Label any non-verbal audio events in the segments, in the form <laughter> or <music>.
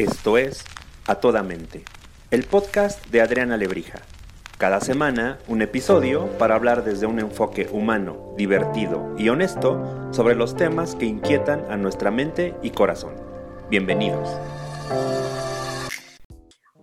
Esto es A Toda Mente, el podcast de Adriana Lebrija. Cada semana, un episodio para hablar desde un enfoque humano, divertido y honesto sobre los temas que inquietan a nuestra mente y corazón. Bienvenidos.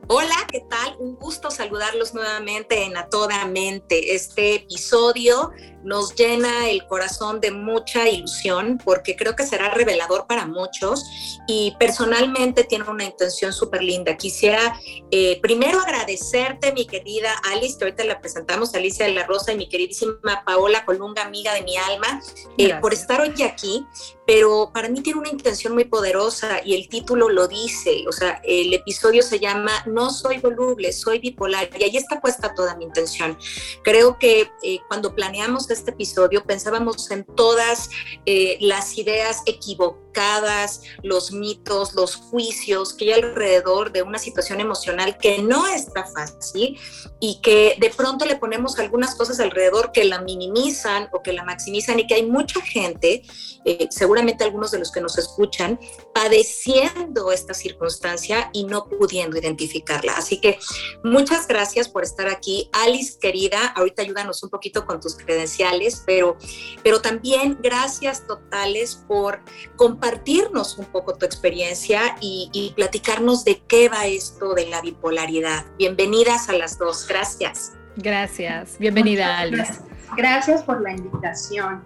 Hola, ¿qué tal? Un gusto saludarlos nuevamente en A Toda Mente. Este episodio nos llena el corazón de mucha ilusión porque creo que será revelador para muchos y personalmente tiene una intención súper linda. Quisiera eh, primero agradecerte, mi querida Alice, que ahorita la presentamos, Alicia de la Rosa, y mi queridísima Paola Colunga, amiga de mi alma, eh, por estar hoy aquí. Pero para mí tiene una intención muy poderosa y el título lo dice, o sea, el episodio se llama No soy voluble, soy bipolar y ahí está puesta toda mi intención. Creo que eh, cuando planeamos este episodio pensábamos en todas eh, las ideas equivocadas, los mitos, los juicios que hay alrededor de una situación emocional que no está fácil y que de pronto le ponemos algunas cosas alrededor que la minimizan o que la maximizan y que hay mucha gente, eh, seguramente algunos de los que nos escuchan, padeciendo esta circunstancia y no pudiendo identificarla. Así que muchas gracias por estar aquí. Alice, querida, ahorita ayúdanos un poquito con tus credenciales pero, pero también gracias totales por compartirnos un poco tu experiencia y, y platicarnos de qué va esto de la bipolaridad. Bienvenidas a las dos, gracias. Gracias, bienvenida Alice. Gracias por la invitación.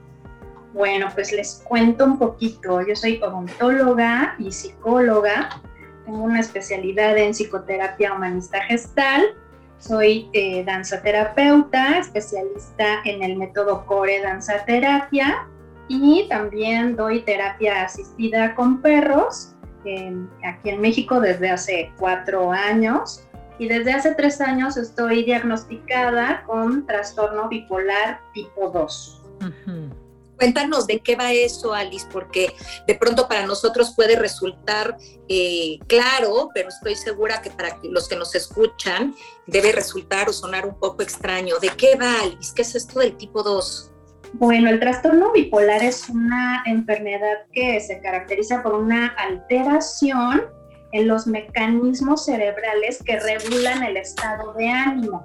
Bueno, pues les cuento un poquito. Yo soy odontóloga y psicóloga. Tengo una especialidad en psicoterapia humanista gestal soy eh, danzaterapeuta, especialista en el método Core Danza Terapia y también doy terapia asistida con perros aquí en México desde hace cuatro años y desde hace tres años estoy diagnosticada con trastorno bipolar tipo 2. Cuéntanos de qué va eso, Alice, porque de pronto para nosotros puede resultar eh, claro, pero estoy segura que para los que nos escuchan debe resultar o sonar un poco extraño. ¿De qué va, Alice? ¿Qué es esto del tipo 2? Bueno, el trastorno bipolar es una enfermedad que se caracteriza por una alteración en los mecanismos cerebrales que regulan el estado de ánimo.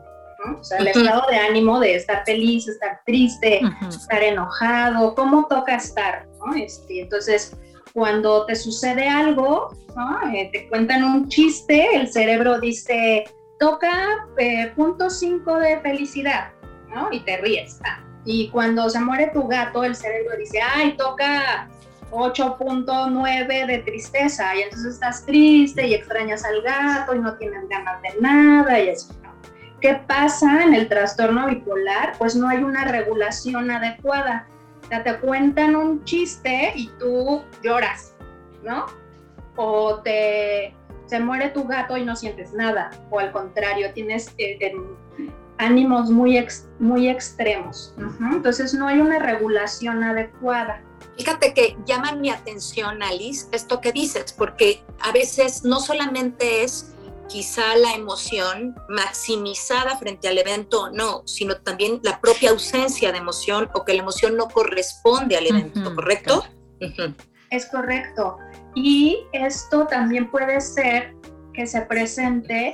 O sea, el estado de ánimo de estar feliz, estar triste, estar enojado, cómo toca estar, ¿no? Este, entonces, cuando te sucede algo, eh, te cuentan un chiste, el cerebro dice, toca eh, punto 5 de felicidad, ¿no? Y te ríes. Ah. Y cuando se muere tu gato, el cerebro dice, ay, toca 8.9 de tristeza, y entonces estás triste y extrañas al gato y no tienes ganas de nada y eso. ¿Qué pasa en el trastorno bipolar? Pues no hay una regulación adecuada. O sea, te cuentan un chiste y tú lloras, ¿no? O te se muere tu gato y no sientes nada, o al contrario, tienes eh, ánimos muy, muy extremos. Entonces no hay una regulación adecuada. Fíjate que llama mi atención, Alice, esto que dices, porque a veces no solamente es quizá la emoción maximizada frente al evento no, sino también la propia ausencia de emoción o que la emoción no corresponde al evento, ¿correcto? Es correcto. Y esto también puede ser que se presente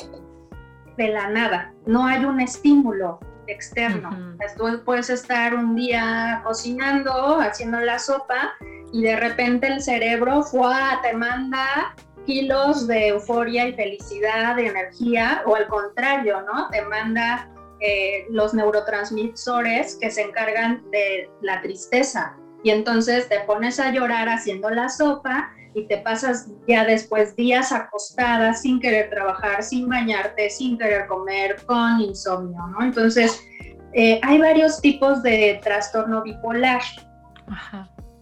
de la nada, no hay un estímulo externo. Tú puedes estar un día cocinando, haciendo la sopa y de repente el cerebro te manda kilos de euforia y felicidad, de energía, o al contrario, ¿no? Te manda eh, los neurotransmisores que se encargan de la tristeza. Y entonces te pones a llorar haciendo la sopa y te pasas ya después días acostada sin querer trabajar, sin bañarte, sin querer comer, con insomnio, ¿no? Entonces, eh, hay varios tipos de trastorno bipolar.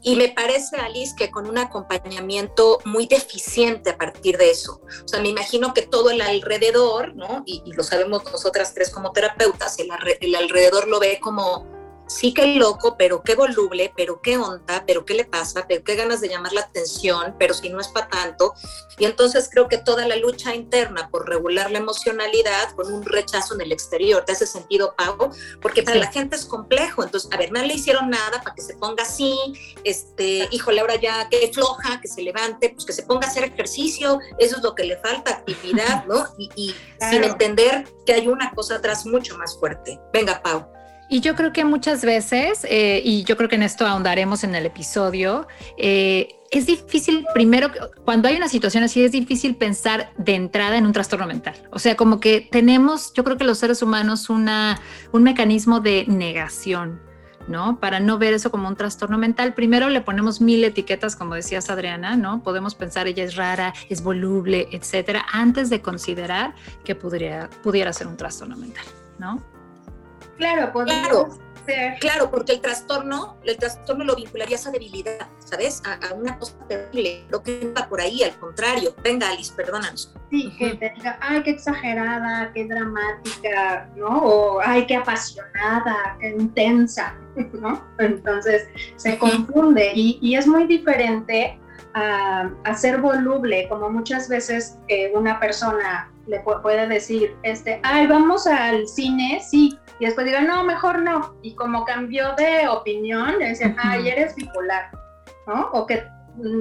Y me parece, Alice, que con un acompañamiento muy deficiente a partir de eso. O sea, me imagino que todo el alrededor, ¿no? Y, lo sabemos nosotras tres como terapeutas, el, el alrededor lo ve como sí que loco, pero qué voluble, pero qué onda, pero qué le pasa, pero qué ganas de llamar la atención, pero si no es para tanto. Y entonces creo que toda la lucha interna por regular la emocionalidad con un rechazo en el exterior, ¿te hace sentido, Pau? Porque para la gente es complejo. Entonces, a ver, no le hicieron nada para que se ponga así, este, híjole, ahora ya que floja, que se levante, pues que se ponga a hacer ejercicio, eso es lo que le falta, actividad, ¿no? Y, sin entender que hay una cosa atrás mucho más fuerte. Venga, Pau. Y yo creo que muchas veces, eh, y yo creo que en esto ahondaremos en el episodio, eh, es difícil, primero, cuando hay una situación así, es difícil pensar de entrada en un trastorno mental. O sea, como que tenemos, yo creo que los seres humanos, una, un mecanismo de negación. ¿no? Para no ver eso como un trastorno mental, primero le ponemos mil etiquetas, como decías Adriana, ¿no? Podemos pensar ella es rara, es voluble, etcétera, antes de considerar que pudiera, pudiera ser un trastorno mental, ¿no? Claro, claro. Claro, porque el trastorno, el trastorno lo vincularía a esa debilidad, ¿sabes? A, una cosa terrible. Lo que va por ahí, al contrario. Venga, Alice, perdónanos. Sí, que te diga, ay, qué exagerada, qué dramática, ¿no? O ay, qué apasionada, qué intensa, <laughs> ¿no? Entonces se confunde y, y es muy diferente a, a, ser voluble, como muchas veces eh, una persona le puede decir, este, ay, vamos al cine, sí, y después diga, no, mejor no. Y como cambió de opinión, le ay, eres bipolar, ¿no? O que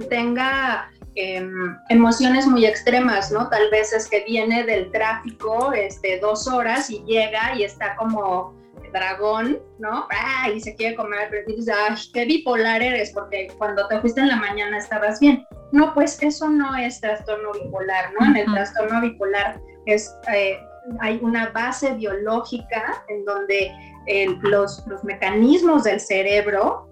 tenga em, emociones muy extremas, ¿no? Tal vez es que viene del tráfico este, dos horas y llega y está como dragón, ¿no? ¡Ah! Y se quiere comer, pero dices, ¡ay, qué bipolar eres! Porque cuando te fuiste en la mañana estabas bien. No, pues eso no es trastorno bipolar, ¿no? En el trastorno bipolar es eh, hay una base biológica en donde eh, los, los, mecanismos del cerebro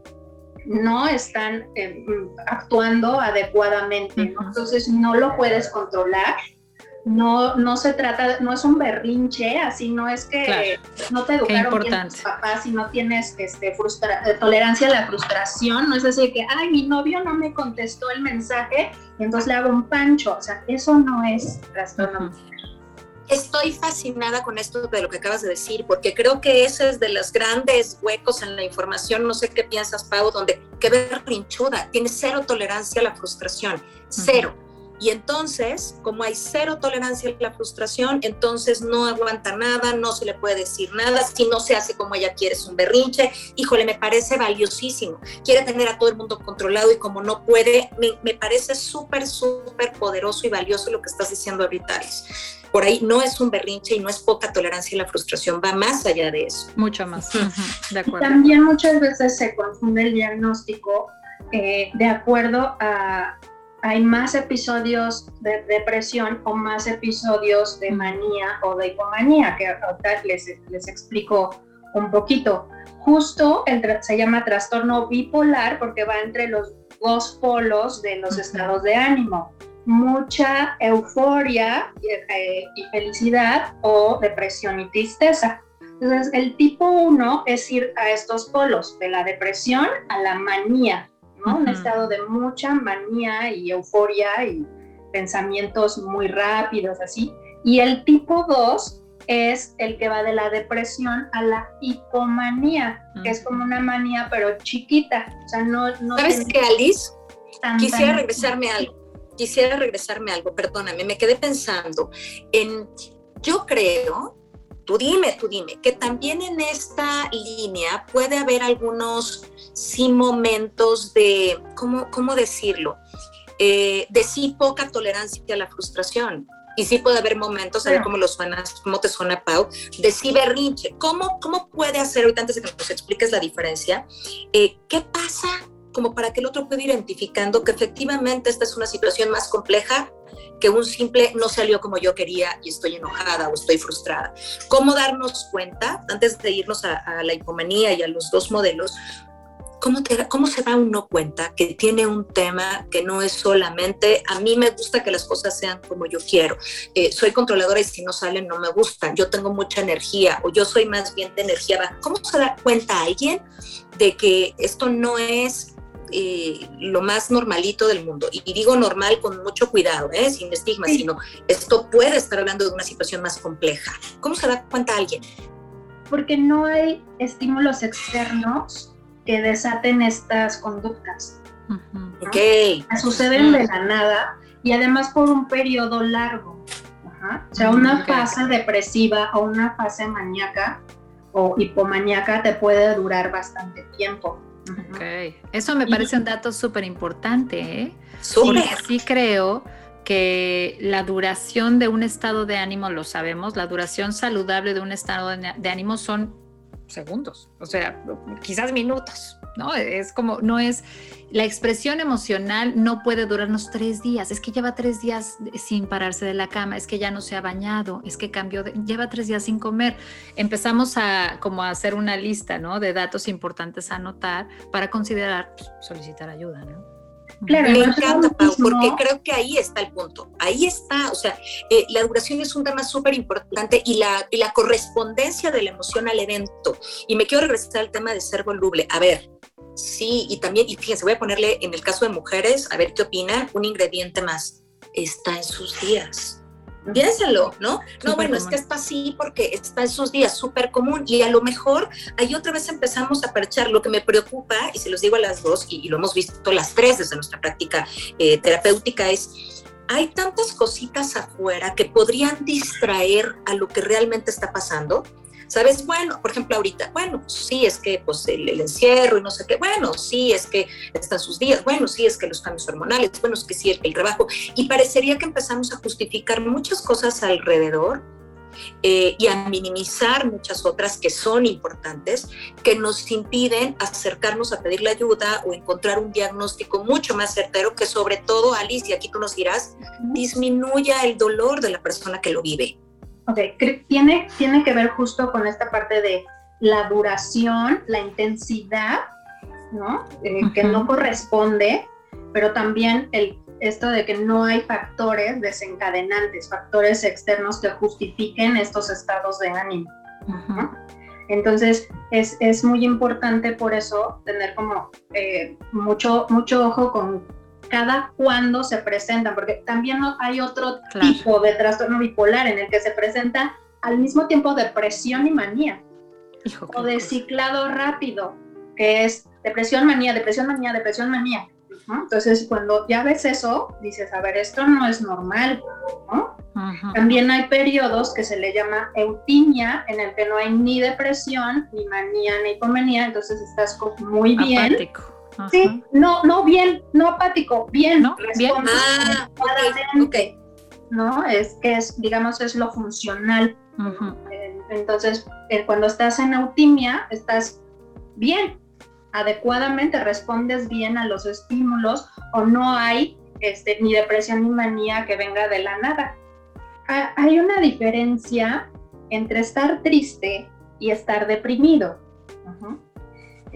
no están eh, actuando adecuadamente, entonces no lo puedes controlar. No, no se trata, no es un berrinche, así no es que no te educaron bien tus papás y no tienes este, frustra tolerancia a la frustración, no es así que, ay, mi novio no me contestó el mensaje, y entonces le hago un pancho, o sea, eso no es trastorno. Estoy fascinada con esto de lo que acabas de decir, porque creo que ese es de los grandes huecos en la información, no sé qué piensas, Pau, donde que ver rinchuda, tiene cero tolerancia a la frustración, cero. Y entonces, como hay cero tolerancia a la frustración, entonces no aguanta nada, no se le puede decir nada, si no se hace como ella quiere, es un berrinche. Híjole, me parece valiosísimo. Quiere tener a todo el mundo controlado y como no puede, me, me parece súper, súper poderoso y valioso lo que estás diciendo ahorita, por ahí no es un berrinche y no es poca tolerancia y la frustración, va más allá de eso. Mucho más. de acuerdo. También muchas veces se confunde el diagnóstico eh, de acuerdo a hay más episodios de depresión o más episodios de manía o de hipomanía, que ahorita les, les explico un poquito. Justo el, se llama trastorno bipolar porque va entre los dos polos de los estados de ánimo mucha euforia eh, y felicidad o depresión y tristeza. Entonces, el tipo 1 es ir a estos polos, de la depresión a la manía, ¿no? Un estado de mucha manía y euforia y pensamientos muy rápidos, así. Y el tipo 2 es el que va de la depresión a la hipomanía, que es como una manía pero chiquita. O sea, no... no ¿Sabes qué, Alice? Quisiera regresarme a algo quisiera regresarme a algo, perdóname, me quedé pensando en, yo creo, tú dime, tú dime, que también en esta línea puede haber algunos, sí, momentos de, ¿cómo, cómo decirlo? Eh, de sí poca tolerancia a la frustración. Y sí puede haber momentos, a ver cómo, lo suenas, cómo te suena, Pau, de sí berrinche. ¿Cómo, ¿Cómo puede hacer, ahorita antes de que nos expliques la diferencia, eh, qué pasa como para que el otro pueda identificando que efectivamente esta es una situación más compleja que un simple no salió como yo quería y estoy enojada o estoy frustrada. ¿Cómo darnos cuenta, antes de irnos a, la hipomanía y a los dos modelos, ¿Cómo, ¿cómo, se da uno cuenta que tiene un tema que no es solamente a mí me gusta que las cosas sean como yo quiero? Eh, soy controladora y si no salen no me gustan. Yo tengo mucha energía o yo soy más bien de energía. ¿Cómo se da cuenta alguien de que esto no es eh, lo más normalito del mundo. Y digo normal con mucho cuidado, ¿eh? sin estigma, sino esto puede estar hablando de una situación más compleja. ¿Cómo se da cuenta alguien? Porque no hay estímulos externos que desaten estas conductas. Ok. Suceden de la nada y además por un periodo largo. O sea, una fase depresiva o una fase maníaca o hipomaníaca te puede durar bastante tiempo. Ok, eso me parece un dato súper importante, ¿eh? Porque sí creo que la duración de un estado de ánimo, lo sabemos, la duración saludable de un estado de ánimo son segundos, o sea, quizás minutos, ¿no? Es como, no es, la expresión emocional no puede durarnos tres días, es que lleva tres días sin pararse de la cama, es que ya no se ha bañado, es que cambió, lleva tres días sin comer. Empezamos a como a hacer una lista, ¿no? De datos importantes a anotar para considerar pues, solicitar ayuda, ¿no? Claro, me encanta, Pau, porque creo que ahí está el punto. Ahí está, o sea, eh, la duración es un tema súper importante y la, y la correspondencia de la emoción al evento. Y me quiero regresar al tema de ser voluble. A ver, sí, y también, y fíjense, voy a ponerle en el caso de mujeres, a ver qué opinan, un ingrediente más. Está en sus días piénsalo, ¿no? No, bueno, es que está así porque está en sus días súper común y a lo mejor ahí otra vez empezamos a perchar. Lo que me preocupa, y se los digo a las dos, y, lo hemos visto las tres desde nuestra práctica eh, terapéutica, es hay tantas cositas afuera que podrían distraer a lo que realmente está pasando ¿sabes? Bueno, por ejemplo, ahorita, bueno, sí, es que pues el, encierro y no sé qué, bueno, sí, es que están sus días, bueno, sí, es que los cambios hormonales, bueno, es que sí, el, el trabajo, y parecería que empezamos a justificar muchas cosas alrededor eh, y a minimizar muchas otras que son importantes, que nos impiden acercarnos a pedir la ayuda o encontrar un diagnóstico mucho más certero que sobre todo, Alice, y aquí tú nos dirás, disminuya el dolor de la persona que lo vive. Ok, tiene, tiene que ver justo con esta parte de la duración, la intensidad, ¿no? Eh, que no corresponde, pero también el, esto de que no hay factores desencadenantes, factores externos que justifiquen estos estados de ánimo. Entonces, es, es, muy importante por eso tener como eh, mucho, mucho ojo con cada cuándo se presentan, porque también hay otro tipo de trastorno bipolar en el que se presenta al mismo tiempo depresión y manía, o de ciclado rápido, que es depresión, manía, depresión, manía, depresión, manía. Entonces, cuando ya ves eso, dices, a ver, esto no es normal. También hay periodos que se le llama eutimia, en el que no hay ni depresión, ni manía, ni hipomanía, entonces estás muy bien. Sí, no, no bien, no apático, bien. ¿No? Bien. Ah, ¿No? Es que es, digamos, es lo funcional. Eh, entonces, eh, cuando estás en autimia, estás bien, adecuadamente, respondes bien a los estímulos o no hay este, ni depresión ni manía que venga de la nada. Hay una diferencia entre estar triste y estar deprimido.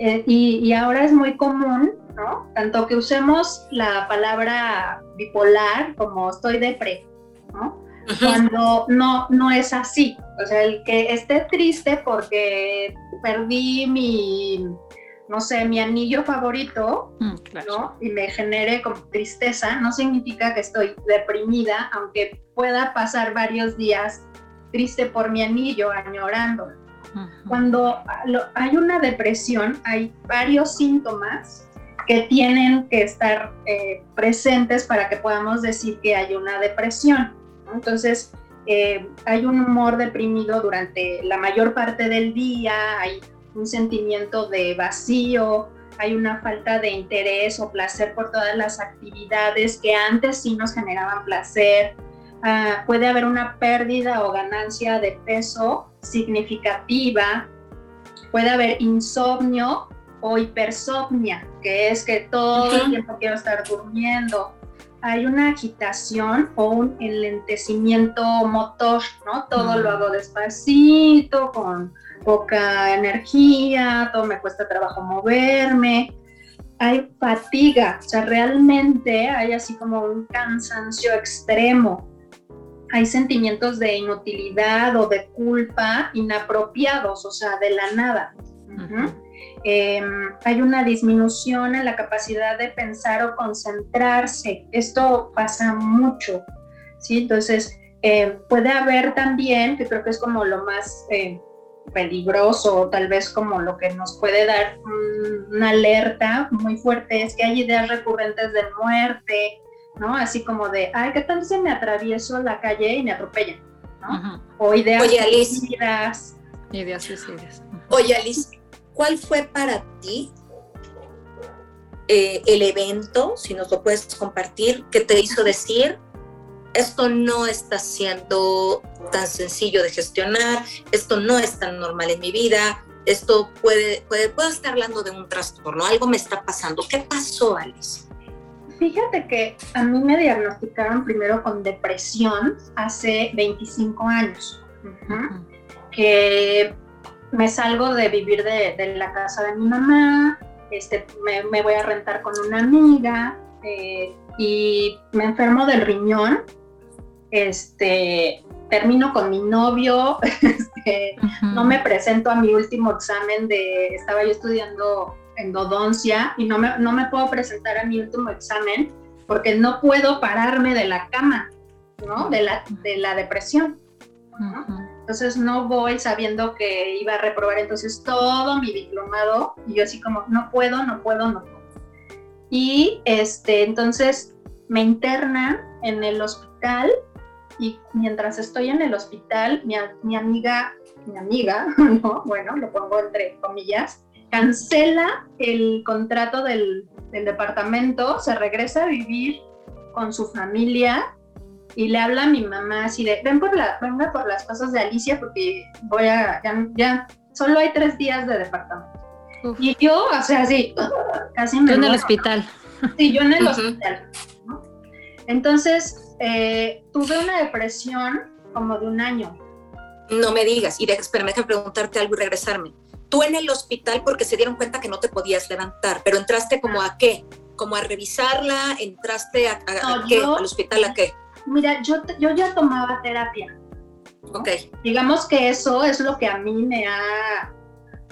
Eh, y, ahora es muy común, ¿no? Tanto que usemos la palabra bipolar como estoy depre, ¿no? Cuando no, no es así. O sea, el que esté triste porque perdí mi, no sé, mi anillo favorito, mm, ¿no? Y me genere como tristeza, no significa que estoy deprimida, aunque pueda pasar varios días triste por mi anillo, añorando. Cuando hay una depresión, hay varios síntomas que tienen que estar eh, presentes para que podamos decir que hay una depresión. Entonces, eh, hay un humor deprimido durante la mayor parte del día, hay un sentimiento de vacío, hay una falta de interés o placer por todas las actividades que antes sí nos generaban placer, Ah, puede haber una pérdida o ganancia de peso significativa, puede haber insomnio o hipersomnia, que es que todo el tiempo quiero estar durmiendo. Hay una agitación o un enlentecimiento motor, ¿no? Todo lo hago despacito, con poca energía, todo me cuesta trabajo moverme. Hay fatiga, o sea, realmente hay así como un cansancio extremo hay sentimientos de inutilidad o de culpa inapropiados, o sea, de la nada. Em, hay una disminución en la capacidad de pensar o concentrarse. Esto pasa mucho, ¿sí? Entonces, eh, puede haber también, que creo que es como lo más eh, peligroso, tal vez como lo que nos puede dar una alerta muy fuerte, es que hay ideas recurrentes de muerte, ¿no? Así como de, ay, ¿qué tal si me atravieso la calle y me atropellan? ¿no? O ideas suicidas. Ideas suicidas. Oye, Alice, ¿cuál fue para ti eh, el evento, si nos lo puedes compartir, que te hizo decir, esto no está siendo tan sencillo de gestionar, esto no es tan normal en mi vida, esto puede, puede, puedo estar hablando de un trastorno, algo me está pasando. ¿Qué pasó, Alice? Fíjate que a mí me diagnosticaron primero con depresión hace 25 años, que me salgo de vivir de, la casa de mi mamá, este, me, voy a rentar con una amiga eh, y me enfermo del riñón este, termino con mi novio, <laughs> este, no me presento a mi último examen de, estaba yo estudiando endodoncia y no me, no me puedo presentar a mi último examen porque no puedo pararme de la cama, ¿no? De la, de la depresión. Entonces no voy sabiendo que iba a reprobar entonces todo mi diplomado y yo así como, no puedo, no puedo, no puedo. Y este, entonces me internan en el hospital y mientras estoy en el hospital, mi, mi amiga, mi amiga, <laughs> ¿no? bueno, lo pongo entre comillas, cancela el contrato del, del departamento, se regresa a vivir con su familia y le habla a mi mamá así de, ven por la, venga por las cosas de Alicia porque voy a, ya, ya solo hay tres días de departamento. Y yo, o sea, así, casi me... en el hospital. Sí, yo en el hospital. Entonces, eh, tuve una depresión como de un año. No me digas, y déjame preguntarte algo y regresarme. Tú en el hospital porque se dieron cuenta que no te podías levantar, pero entraste como a qué? Como a revisarla, entraste a, qué? ¿Al hospital a qué? Mira, yo, yo ya tomaba terapia. Ok. Digamos que eso es lo que a mí me ha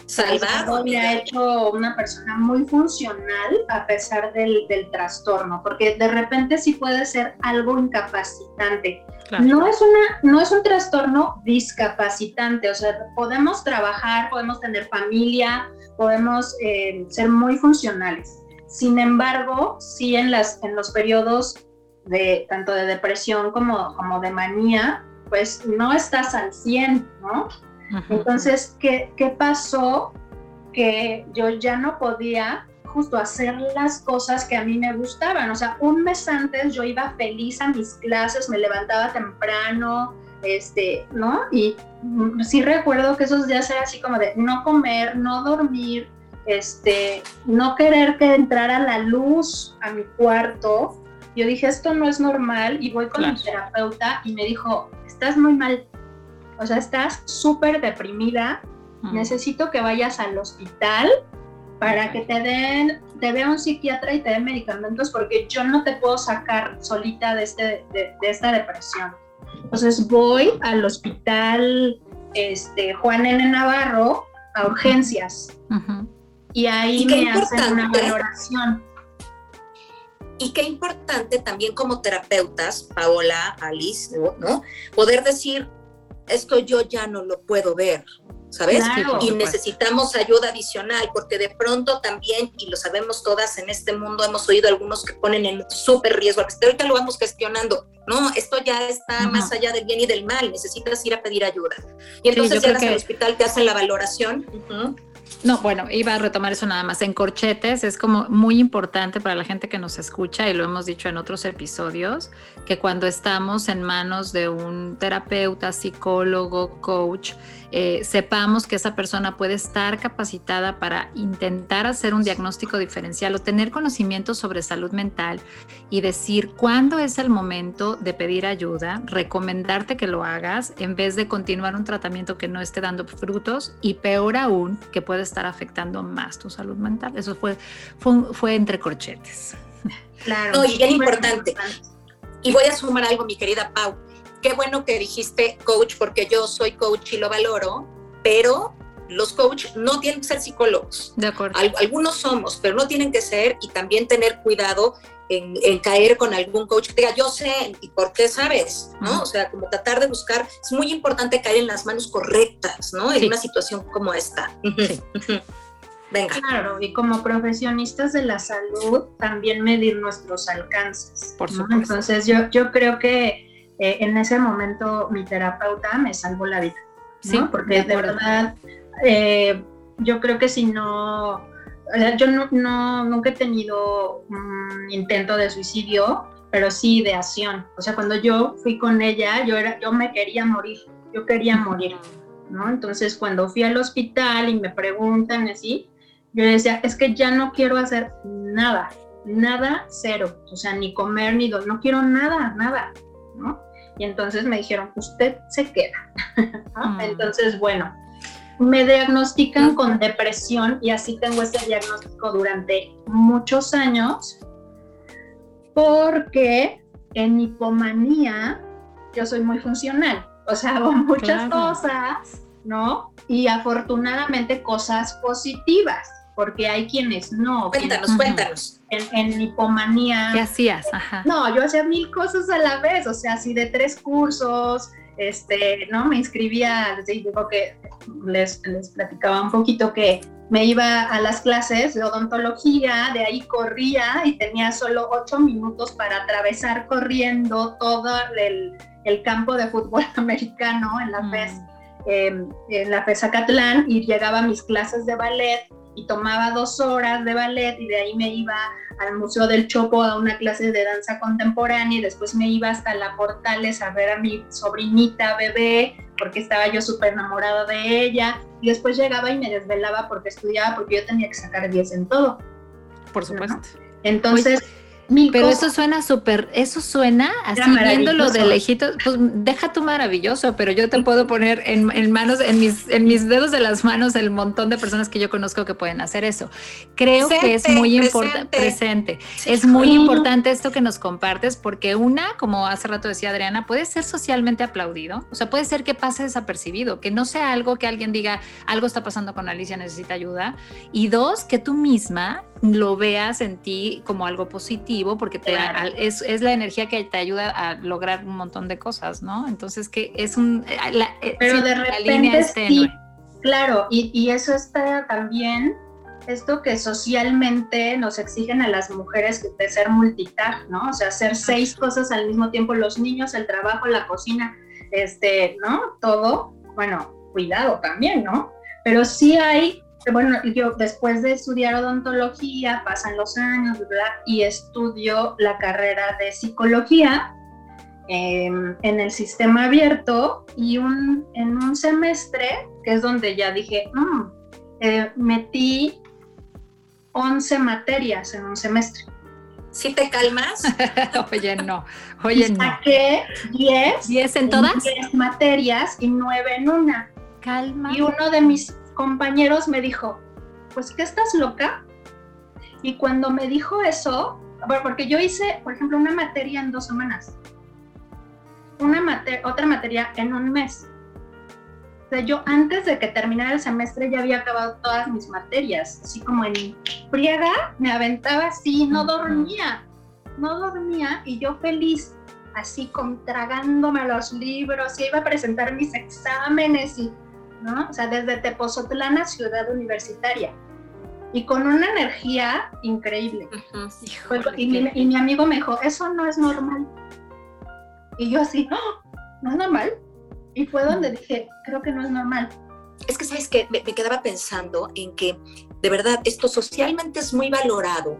salvado. Me ha hecho una persona muy funcional a pesar del, del, trastorno, porque de repente sí puede ser algo incapacitante. No, es una, no es un trastorno discapacitante, o sea, podemos trabajar, podemos tener familia, podemos eh, ser muy funcionales. Sin embargo, sí en, las, en los periodos de tanto de depresión como, como de manía, pues no estás al 100, ¿no? Entonces, ¿qué, ¿qué pasó? Que yo ya no podía justo hacer las cosas que a mí me gustaban. O sea, un mes antes yo iba feliz a mis clases, me levantaba temprano, este, ¿no? Y sí recuerdo que esos días era así como de no comer, no dormir, este, no querer que entrara la luz a mi cuarto. Yo dije, esto no es normal y voy con mi terapeuta y me dijo, estás muy mal, o sea, estás súper deprimida, necesito que vayas al hospital para que te den, te vea un psiquiatra y te den medicamentos porque yo no te puedo sacar solita de, este, de, esta depresión. Entonces voy al hospital este, Juan N. Navarro a urgencias y ahí me hacen una valoración. Y qué importante también como terapeutas, Paola, Alice, ¿no? Poder decir, esto yo ya no lo puedo ver, ¿sabes? y necesitamos ayuda adicional, porque de pronto también, y lo sabemos todas en este mundo, hemos oído algunos que ponen en súper riesgo, ahorita lo vamos gestionando, no, esto ya está más allá del bien y del mal, necesitas ir a pedir ayuda. Y entonces llegas al hospital, te hacen la valoración. No, bueno, iba a retomar eso nada más. En corchetes es como muy importante para la gente que nos escucha y lo hemos dicho en otros episodios, que cuando estamos en manos de un terapeuta, psicólogo, coach, eh, sepamos que esa persona puede estar capacitada para intentar hacer un diagnóstico diferencial o tener conocimiento sobre salud mental y decir cuándo es el momento de pedir ayuda, recomendarte que lo hagas en vez de continuar un tratamiento que no esté dando frutos y peor aún, que puede estar afectando más tu salud mental. Eso fue, fue, entre corchetes. Claro. y bien importante. Y voy a sumar algo, mi querida Pau qué bueno que dijiste coach, porque yo soy coach y lo valoro, pero los coaches no tienen que ser psicólogos. De acuerdo. algunos somos, pero no tienen que ser y también tener cuidado en, caer con algún coach que diga, yo sé, ¿y por qué sabes? ¿no? O sea, como tratar de buscar, es muy importante caer en las manos correctas, ¿no? En una situación como esta. Venga. Claro, y como profesionistas de la salud, también medir nuestros alcances. Por supuesto. Entonces, yo, yo creo que eh, en ese momento mi terapeuta me salvó la vida. ¿no? Sí, porque de, verdad, eh, yo creo que si no yo no, nunca he tenido un intento de suicidio, pero sí ideación. O sea, cuando yo fui con ella, yo, era, yo me quería morir, yo quería morir, ¿no? Entonces, cuando fui al hospital y me preguntan así, yo decía, es que ya no quiero hacer nada, nada, cero. O sea, ni comer, ni dormir, no quiero nada, nada, ¿no? Y entonces me dijeron, usted se queda. <laughs> Mm. Entonces, bueno, me diagnostican con depresión y así tengo este diagnóstico durante muchos años porque en hipomanía yo soy muy funcional, o sea, hago muchas cosas, ¿no? Y afortunadamente cosas positivas, porque hay quienes no. Cuéntanos, cuéntanos. En, hipomanía. ¿Qué hacías? No, yo hacía mil cosas a la vez, o sea, así de tres cursos, este, ¿no? Me inscribía, digo que les, les platicaba un poquito que me iba a las clases de odontología, de ahí corría y tenía solo ocho minutos para atravesar corriendo todo el, el campo de fútbol <laughs> americano en la mm. FES, em, en la FES Acatlán y llegaba a mis clases de ballet y tomaba dos horas de ballet y de ahí me iba al Museo del Chopo a una clase de danza contemporánea y después me iba hasta la Portales a ver a mi sobrinita bebé porque estaba yo súper enamorada de ella y después llegaba y me desvelaba porque estudiaba porque yo tenía que sacar 10 en todo. Por supuesto. Entonces... Pero eso suena súper, eso suena así viéndolo de lejitos, pues deja tu maravilloso, pero yo te puedo poner en, manos, en mis, en mis dedos de las manos el montón de personas que yo conozco que pueden hacer eso. Creo que es muy importante, presente, es muy importante esto que nos compartes, porque una, como hace rato decía Adriana, puede ser socialmente aplaudido, o sea, puede ser que pase desapercibido, que no sea algo que alguien diga, algo está pasando con Alicia, necesita ayuda, y dos, que tú misma lo veas en ti como algo positivo, porque te, es, es, la energía que te ayuda a lograr un montón de cosas, ¿no? Entonces, que es un... Eh, eh, Pero de repente sí, claro, y, y eso está también, esto que socialmente nos exigen a las mujeres de ser multitask, ¿no? O sea, hacer seis cosas al mismo tiempo, los niños, el trabajo, la cocina, este, ¿no? Todo, bueno, cuidado también, ¿no? Pero sí hay bueno, yo después de estudiar odontología, pasan los años, ¿verdad? Y estudio la carrera de psicología em, en el sistema abierto y un, en un semestre, que es donde ya dije, mm, eh, metí 11 materias en un semestre. ¿Sí te calmas? <laughs> Oye, no. Oye, y saqué 10. ¿10 en todas? 10 materias y 9 en una. Calma. Y uno de mis compañeros me dijo, pues ¿qué estás loca? Y cuando me dijo eso, porque yo hice, por ejemplo, una materia en dos semanas, una materia, otra materia en un mes. O sea, yo antes de que terminara el semestre ya había acabado todas mis materias, así como en friega, me aventaba así, no dormía, no dormía y yo feliz, así contragándome los libros, y iba a presentar mis exámenes y ¿no? O sea, desde Tepozotlán a Ciudad Universitaria. Y con una energía increíble. y, mi, amigo me dijo, eso no es normal. Y yo así, ¡Oh! ¿no es normal? Y fue donde dije, creo que no es normal. Es que, ¿sabes que me, me quedaba pensando en que de verdad, esto socialmente es muy valorado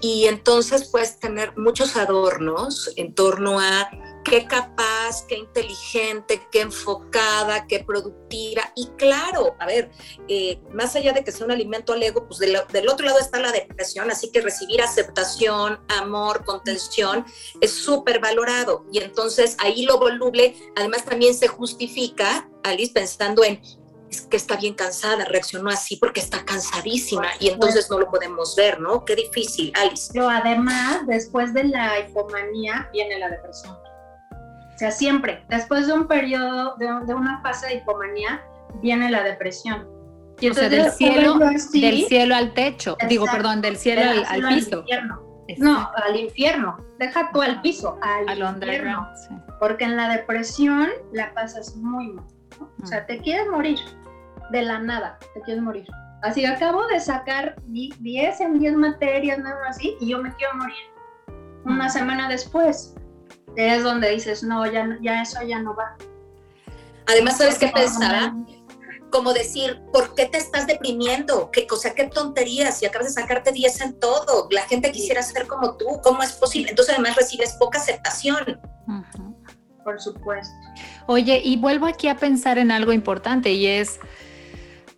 y entonces puedes tener muchos adornos en torno a qué capaz, qué inteligente, qué enfocada, qué productiva. Y claro, a ver, eh, más allá de que sea un alimento al ego, pues del, otro lado está la depresión, así que recibir aceptación, amor, contención es súper valorado. Y entonces ahí lo voluble, además también se justifica, Alice, pensando en es que está bien cansada, reaccionó así porque está cansadísima y entonces no lo podemos ver, ¿no? Qué difícil, Alice. Pero además, después de la hipomanía viene la depresión. O sea, siempre, después de un periodo, de, una fase de hipomanía, viene la depresión. Y entonces del cielo, del cielo al techo, digo, perdón, del cielo al, piso. No, al infierno. Deja tú al piso, al, infierno. Porque en la depresión la pasas muy mal. O sea, mm. te quieres morir de la nada, te quieres morir. Así acabo de sacar 10 en 10 materias, nada así, y yo me quiero morir. Una semana después, es donde dices, no, ya, ya eso ya no va. Además, ¿sabes qué pensaba? Como decir, ¿por qué te estás deprimiendo? ¿Qué, cosa, qué tonterías, si acabas de sacarte 10 en todo, la gente quisiera ser como tú, ¿cómo es posible? Entonces además recibes poca aceptación. Por supuesto. Oye, y vuelvo aquí a pensar en algo importante y es,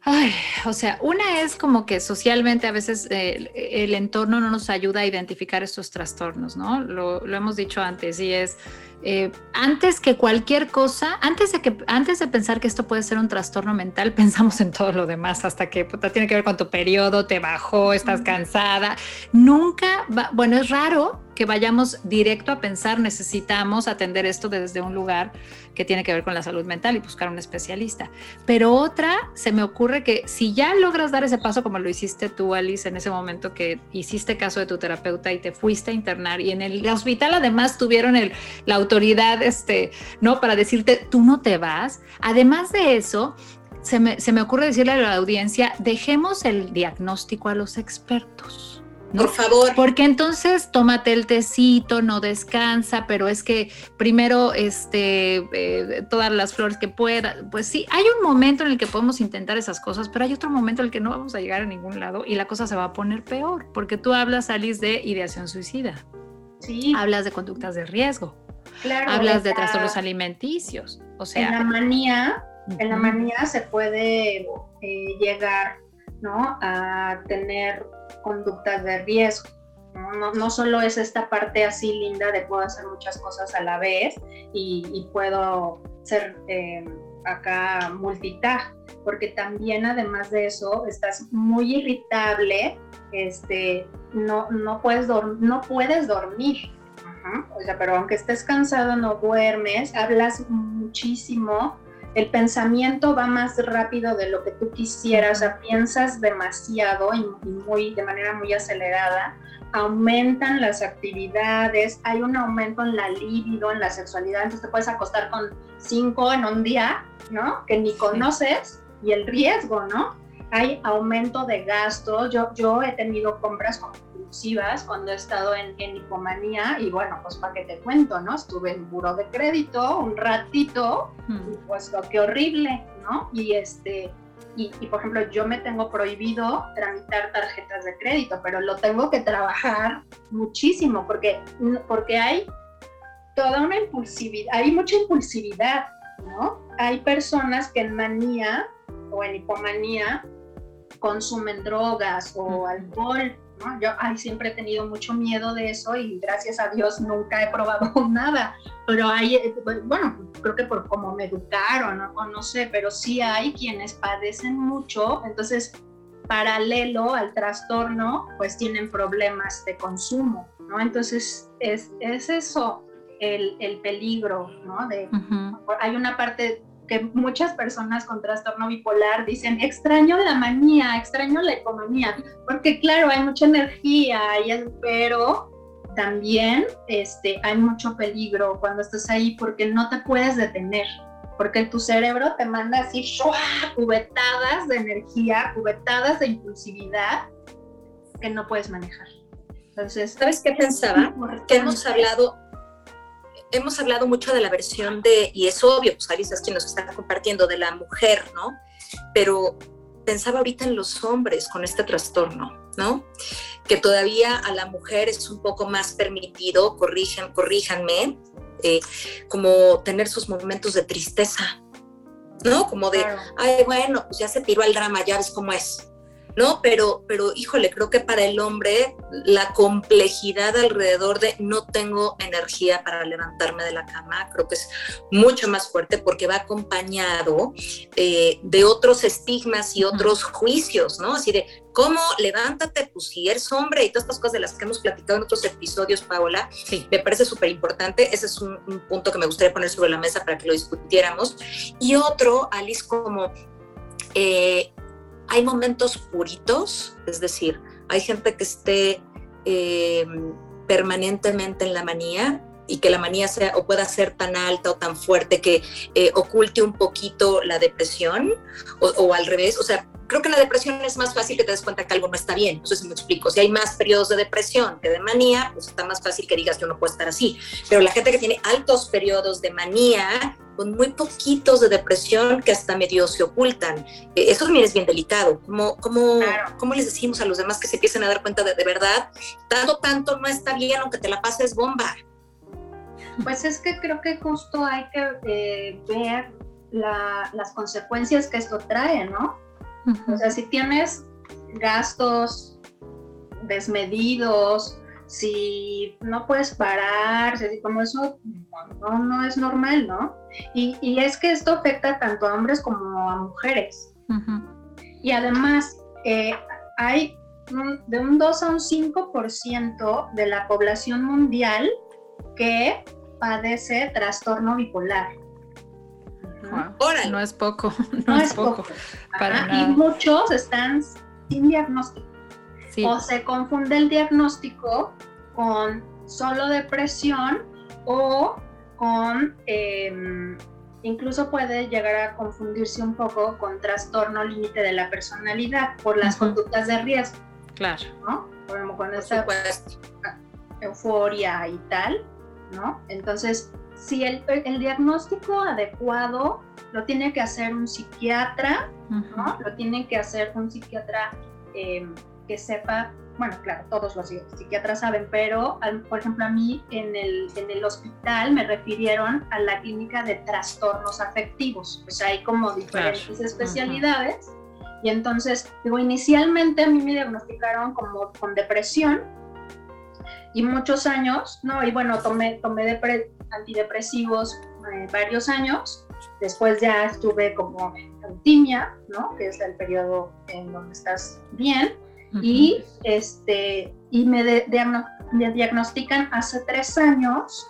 Ay, o sea, una es como que socialmente a veces eh, el entorno no nos ayuda a identificar estos trastornos, ¿no? Lo, lo hemos dicho antes y es eh, antes que cualquier cosa, antes de, que, antes de pensar que esto puede ser un trastorno mental, <laughs> pensamos en todo lo demás, hasta que tiene que ver con tu periodo, te bajó, estás cansada. Nunca, va, bueno, es raro que vayamos directo a pensar necesitamos atender esto desde un lugar que tiene que ver con la salud mental y buscar un especialista. Pero otra, se me ocurre que si ya logras dar ese paso como lo hiciste tú, Alice, en ese momento que hiciste caso de tu terapeuta y te fuiste a internar y en el hospital además tuvieron el, la autoridad, este, ¿no? Para decirte, tú no te vas. Además de eso, se me, se me ocurre decirle a la audiencia, dejemos el diagnóstico a los expertos. Por favor. Porque entonces tómate el tecito, no descansa, pero es que primero este, eh, todas las flores que pueda. Pues sí, hay un momento en el que podemos intentar esas cosas, pero hay otro momento en el que no vamos a llegar a ningún lado y la cosa se va a poner peor, porque tú hablas, Alice, de ideación suicida. Sí. Hablas de conductas de riesgo. Claro. Hablas de trastornos alimenticios. O sea. En la manía, en la manía se puede eh, llegar, ¿no? A tener conductas de riesgo. ¿no? Solo es esta parte así linda de puedo hacer muchas cosas a la vez y, puedo ser eh, acá multitask, porque también además de eso estás muy irritable, este, no, no, puedes, no puedes dormir. O sea, pero aunque estés cansado, no duermes, hablas muchísimo, el pensamiento va más rápido de lo que tú quisieras, o sea, piensas demasiado y, muy, de manera muy acelerada, aumentan las actividades, hay un aumento en la libido, en la sexualidad, entonces te puedes acostar con cinco en un día, ¿no? Que ni conoces y el riesgo, ¿no? Hay aumento de gastos, yo, yo he tenido compras compulsivas cuando he estado en, en hipomanía y bueno, pues para qué te cuento, ¿no? Estuve en buro de crédito un ratito y pues lo que horrible, ¿no? Y este, y, por ejemplo, yo me tengo prohibido tramitar tarjetas de crédito, pero lo tengo que trabajar muchísimo porque, porque hay toda una impulsividad, hay mucha impulsividad, ¿no? Hay personas que en manía o en hipomanía consumen drogas o alcohol yo siempre he tenido mucho miedo de eso y gracias a Dios nunca he probado <laughs> nada, pero hay, eh, bueno, creo que por cómo me educaron o no sé, pero sí hay quienes padecen mucho, entonces paralelo al trastorno, pues tienen problemas de consumo, ¿no? Entonces es, es eso el, el, peligro, ¿no? De, Hay una parte muchas personas con trastorno bipolar dicen, extraño la manía, extraño la economía, porque claro, hay mucha energía, pero también este, hay mucho peligro cuando estás ahí porque no te puedes detener, porque tu cerebro te manda así cubetadas de energía, cubetadas de impulsividad que no puedes manejar. Entonces, ¿sabes qué pensaba? Que hemos hablado hemos hablado mucho de la versión de, y es obvio, pues Alicia es quien nos está compartiendo, de la mujer, ¿no? Pero pensaba ahorita en los hombres con este trastorno, ¿no? Que todavía a la mujer es un poco más permitido, corrijan, corríjanme, eh, como tener sus momentos de tristeza, ¿no? Como de, ay, bueno, pues ya se tiró al drama, ya ves cómo es, ¿no? Pero, pero híjole, creo que para el hombre la complejidad alrededor de no tengo energía para levantarme de la cama, creo que es mucho más fuerte porque va acompañado eh, de otros estigmas y otros juicios, ¿no? Así de, ¿cómo levántate? Pues si eres hombre y todas estas cosas de las que hemos platicado en otros episodios, Paola, sí. me parece súper importante. Ese es un, un punto que me gustaría poner sobre la mesa para que lo discutiéramos. Y otro, Alice, como... Eh, hay momentos puritos, es decir, hay gente que esté eh, permanentemente en la manía y que la manía sea o pueda ser tan alta o tan fuerte que eh, oculte un poquito la depresión o, al revés. O sea, creo que la depresión es más fácil que te des cuenta que algo no está bien. No sé si me explico. Si hay más periodos de depresión que de manía, pues está más fácil que digas yo no puedo estar así. Pero la gente que tiene altos periodos de manía, con muy poquitos de depresión que hasta medio se ocultan. Eh, eso también es bien delicado. ¿Cómo, cómo, claro. ¿Cómo les decimos a los demás que se empiecen a dar cuenta de de verdad, tanto, tanto no está bien, aunque te la pases bomba? Pues es que creo que justo hay que eh, ver la, las consecuencias que esto trae, ¿no? Uh -huh. O sea, si tienes gastos desmedidos, si no puedes parar, si como eso no, no es normal, ¿no? Y, y, es que esto afecta tanto a hombres como a mujeres. Uh -huh. Y además, eh, hay un, de un 2 a un 5% de la población mundial que padece trastorno bipolar. Wow. No es poco, <laughs> no, no es, es, poco. poco. Para nada. Y muchos están sin diagnóstico. Sí. O se confunde el diagnóstico con solo depresión o con, eh, incluso puede llegar a confundirse un poco con trastorno límite de la personalidad por las uh -huh. conductas de riesgo. Claro. ¿no? Como con esta euforia y tal, ¿no? Entonces, si el, el, diagnóstico adecuado lo tiene que hacer un psiquiatra, uh -huh. ¿no? Lo tiene que hacer un psiquiatra eh, que sepa, bueno, claro, todos los psiquiatras saben, pero por ejemplo a mí en el, en el hospital me refirieron a la clínica de trastornos afectivos, pues hay como diferentes claro. especialidades. Uh -huh. Y entonces, digo, inicialmente a mí me diagnosticaron como con depresión y muchos años, ¿no? Y bueno, tomé, tomé antidepresivos eh, varios años. Después ya estuve como en eutimia, ¿no? Que es el periodo en donde estás bien. -huh. Y, este, y me, de, diagno me diagnostican hace tres años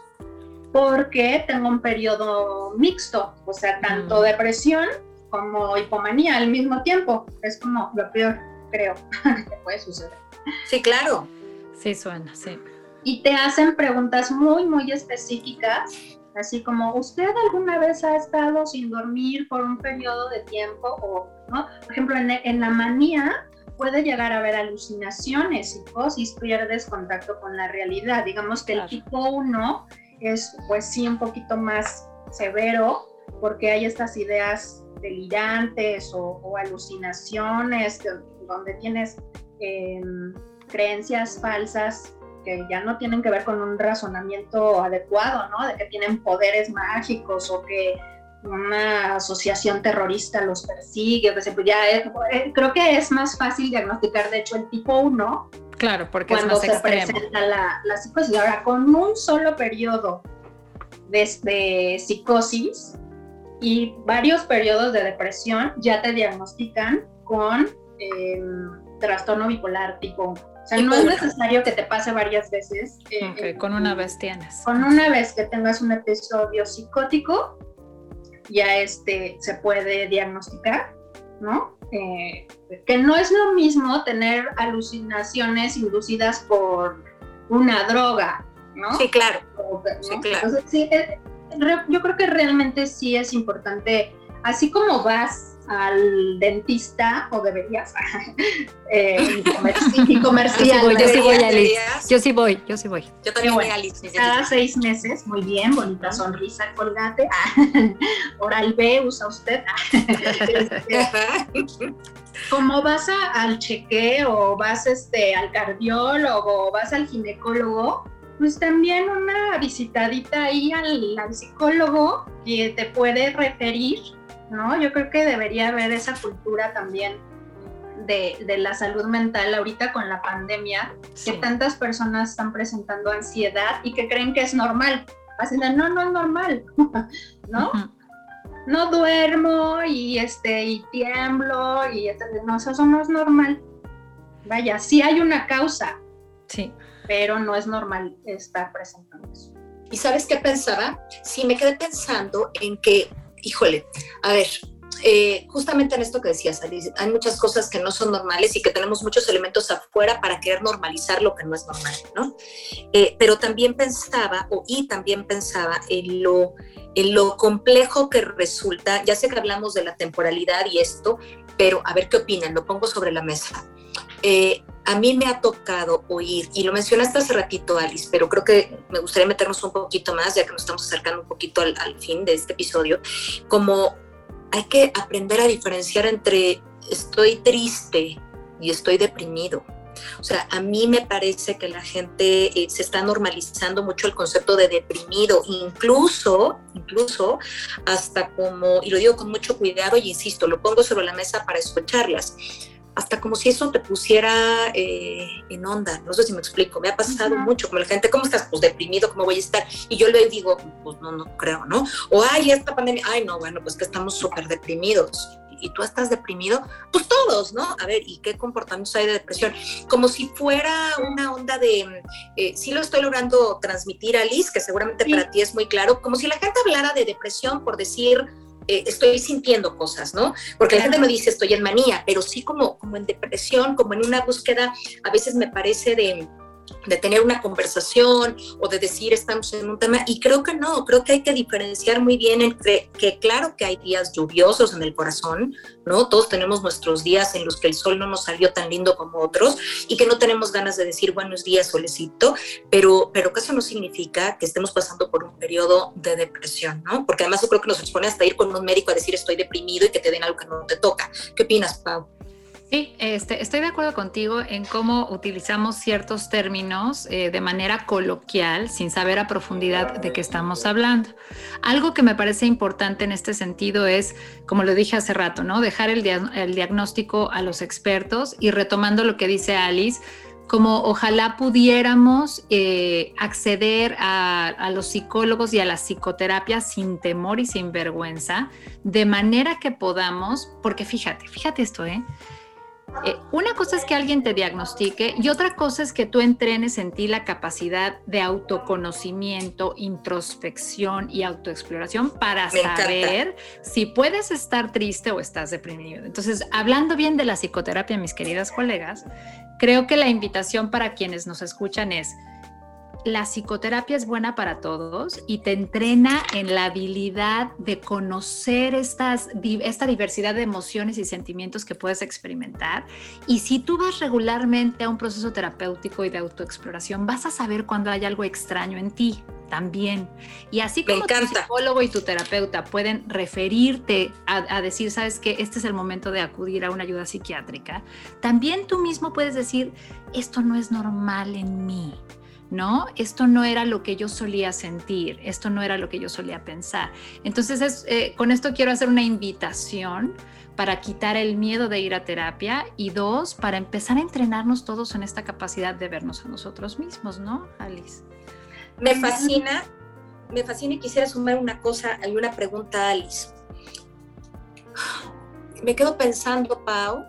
porque tengo un periodo mixto, o sea, tanto uh -huh. depresión como hipomanía al mismo tiempo. Es como lo peor, creo, <laughs> que puede suceder. Sí, claro. Sí, suena, sí. Y te hacen preguntas muy, muy específicas, así como, ¿usted alguna vez ha estado sin dormir por un periodo de tiempo? O, ¿no? Por ejemplo, en, en la manía puede llegar a haber alucinaciones, psicosis, pierdes contacto con la realidad. Digamos que claro. el tipo 1 es, pues sí, un poquito más severo, porque hay estas ideas delirantes o, o alucinaciones que, donde tienes eh, creencias falsas que ya no tienen que ver con un razonamiento adecuado, ¿no? De que tienen poderes mágicos o que una asociación terrorista los persigue, pues ya es, eh, creo que es más fácil diagnosticar, de hecho, el tipo 1. Claro, porque cuando es más se extremo. presenta la, la, psicosis. Ahora, con un solo periodo de, de psicosis y varios periodos de depresión, ya te diagnostican con eh, trastorno bipolar tipo 1. O sea, no es necesario que te pase varias veces. Eh, okay, eh, con una vez tienes. Con una vez que tengas un episodio psicótico, ya este se puede diagnosticar, ¿no? Eh, que no es lo mismo tener alucinaciones inducidas por una droga, ¿no? Sí, claro. ¿no? Sí, claro. Entonces, sí, eh, yo creo que realmente sí es importante, así como vas al dentista o deberías <laughs> eh, y comercial. <laughs> Yo sí voy, yo sí voy, Alice. Yo sí voy, yo sí voy. Yo también voy, Alice. Cada seis meses, muy bien, bonita sonrisa, colgate. <laughs> Oral B usa usted. Como vas a, al chequeo, vas este, al cardiólogo, vas al ginecólogo, pues también una visitadita ahí al, al psicólogo que te puede referir ¿no? Yo creo que debería haber esa cultura también de, de la salud mental ahorita con la pandemia, sí. que tantas personas están presentando ansiedad y que creen que es normal. Así de, no, no es normal, <laughs> ¿no? Uh -huh. No duermo y, este, y tiemblo y no, eso no es normal. Vaya, sí hay una causa, sí. pero no es normal estar presentando eso. ¿Y sabes qué pensaba? Sí, me quedé pensando en que híjole, a ver, eh, justamente en esto que decías, Alice, hay muchas cosas que no son normales y que tenemos muchos elementos afuera para querer normalizar lo que no es normal, ¿no? Eh, pero también pensaba, o y también pensaba en lo, en lo complejo que resulta, ya sé que hablamos de la temporalidad y esto, pero a ver qué opinan, lo pongo sobre la mesa. Eh, a mí me ha tocado oír, y lo mencionaste hace ratito, Alice, pero creo que me gustaría meternos un poquito más, ya que nos estamos acercando un poquito al, al fin de este episodio, como hay que aprender a diferenciar entre estoy triste y estoy deprimido. O sea, a mí me parece que la gente eh, se está normalizando mucho el concepto de deprimido, incluso, incluso hasta como, y lo digo con mucho cuidado y insisto, lo pongo sobre la mesa para escucharlas hasta como si eso te pusiera eh, en onda, no sé si me explico, me ha pasado mucho, como la gente, ¿cómo estás? Pues deprimido, ¿cómo voy a estar? Y yo le digo, pues no, no creo, ¿no? O, ay, esta pandemia, ay, no, bueno, pues que estamos súper deprimidos. Y tú estás deprimido, pues todos, ¿no? A ver, ¿y qué comportamientos hay de depresión? Como si fuera una onda de, eh, sí lo estoy logrando transmitir, Alice, que seguramente para ti es muy claro, como si la gente hablara de depresión por decir, eh, estoy sintiendo cosas, ¿no? Porque la gente me dice estoy en manía, pero sí como, como en depresión, como en una búsqueda, a veces me parece de de tener una conversación o de decir estamos en un tema y creo que no, creo que hay que diferenciar muy bien entre que claro que hay días lluviosos en el corazón, ¿no? Todos tenemos nuestros días en los que el sol no nos salió tan lindo como otros y que no tenemos ganas de decir buenos días solecito, pero, pero que eso no significa que estemos pasando por un periodo de depresión, ¿no? Porque además yo creo que nos expone hasta ir con un médico a decir estoy deprimido y que te den algo que no te toca. ¿Qué opinas, Pau? Sí, este, estoy de acuerdo contigo en cómo utilizamos ciertos términos eh, de manera coloquial sin saber a profundidad de qué estamos hablando. Algo que me parece importante en este sentido es, como lo dije hace rato, ¿no? dejar el, diagnóstico a los expertos y retomando lo que dice Alice, como ojalá pudiéramos eh, acceder a, a, los psicólogos y a la psicoterapia sin temor y sin vergüenza, de manera que podamos, porque fíjate, fíjate esto, ¿eh? Eh, una cosa es que alguien te diagnostique y otra cosa es que tú entrenes en ti la capacidad de autoconocimiento, introspección y autoexploración para saber si puedes estar triste o estás deprimido. Entonces, hablando bien de la psicoterapia, mis queridas colegas, creo que la invitación para quienes nos escuchan es, la psicoterapia es buena para todos y te entrena en la habilidad de conocer estas, esta diversidad de emociones y sentimientos que puedes experimentar. Y si tú vas regularmente a un proceso terapéutico y de autoexploración, vas a saber cuando hay algo extraño en ti también. Y así como tu psicólogo y tu terapeuta pueden referirte a, a decir, sabes que este es el momento de acudir a una ayuda psiquiátrica, también tú mismo puedes decir, esto no es normal en mí ¿no? Esto no era lo que yo solía sentir, esto no era lo que yo solía pensar. Entonces, eh, con esto quiero hacer una invitación para quitar el miedo de ir a terapia y dos, para empezar a entrenarnos todos en esta capacidad de vernos a nosotros mismos, ¿no, Alice? Me fascina, me fascina y quisiera sumar una cosa, hay una pregunta, Alice. Me quedo pensando, Pau,